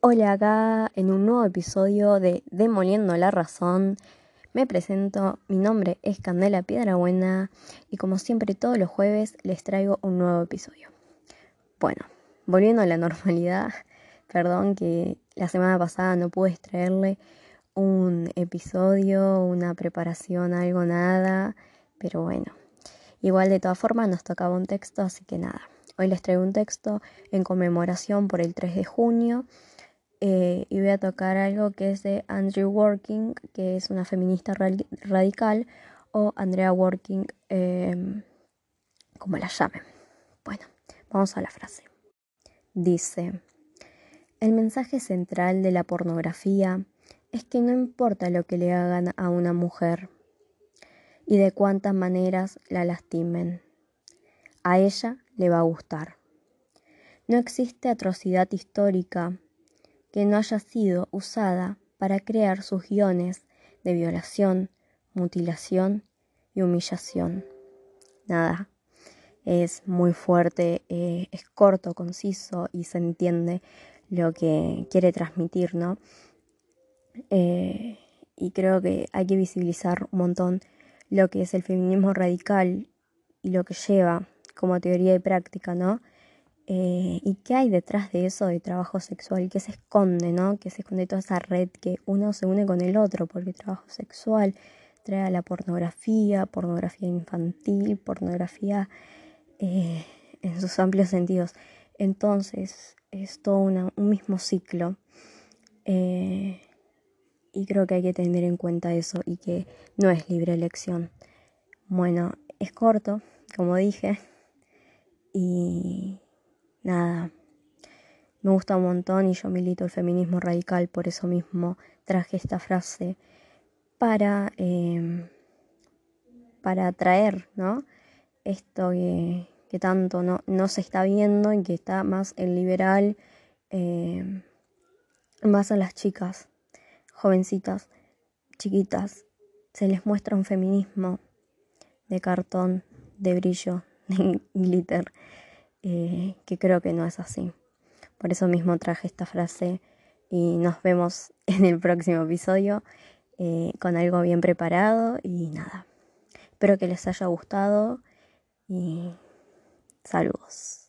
Hola acá en un nuevo episodio de Demoliendo la Razón. Me presento, mi nombre es Candela Piedrabuena y como siempre todos los jueves les traigo un nuevo episodio. Bueno, volviendo a la normalidad, perdón que la semana pasada no pude traerle un episodio, una preparación, algo, nada, pero bueno, igual de todas formas nos tocaba un texto, así que nada. Hoy les traigo un texto en conmemoración por el 3 de junio eh, y voy a tocar algo que es de Andrew Working, que es una feminista radical, o Andrea Working, em, como la llamen. Bueno, vamos a la frase. Dice, el mensaje central de la pornografía es que no importa lo que le hagan a una mujer y de cuántas maneras la lastimen, a ella le va a gustar. No existe atrocidad histórica que no haya sido usada para crear sus guiones de violación, mutilación y humillación. Nada, es muy fuerte, eh, es corto, conciso y se entiende lo que quiere transmitir, ¿no? Eh, y creo que hay que visibilizar un montón lo que es el feminismo radical y lo que lleva como teoría y práctica, ¿no? Eh, y qué hay detrás de eso de trabajo sexual, qué se esconde, ¿no? Que se esconde toda esa red que uno se une con el otro, porque trabajo sexual trae la pornografía, pornografía infantil, pornografía eh, en sus amplios sentidos. Entonces, es todo un mismo ciclo. Eh, y creo que hay que tener en cuenta eso y que no es libre elección. Bueno, es corto, como dije, y nada, me gusta un montón y yo milito el feminismo radical, por eso mismo traje esta frase para, em, para traer ¿no? esto que, tanto no, no, se está viendo y que está más el liberal, em, más a las chicas, jovencitas, chiquitas, se les muestra un feminismo de cartón, de brillo, de glitter. Eh, que creo que no es así. Por eso mismo traje esta frase y nos vemos en el próximo episodio eh, con algo bien preparado y nada. Espero que les haya gustado y saludos.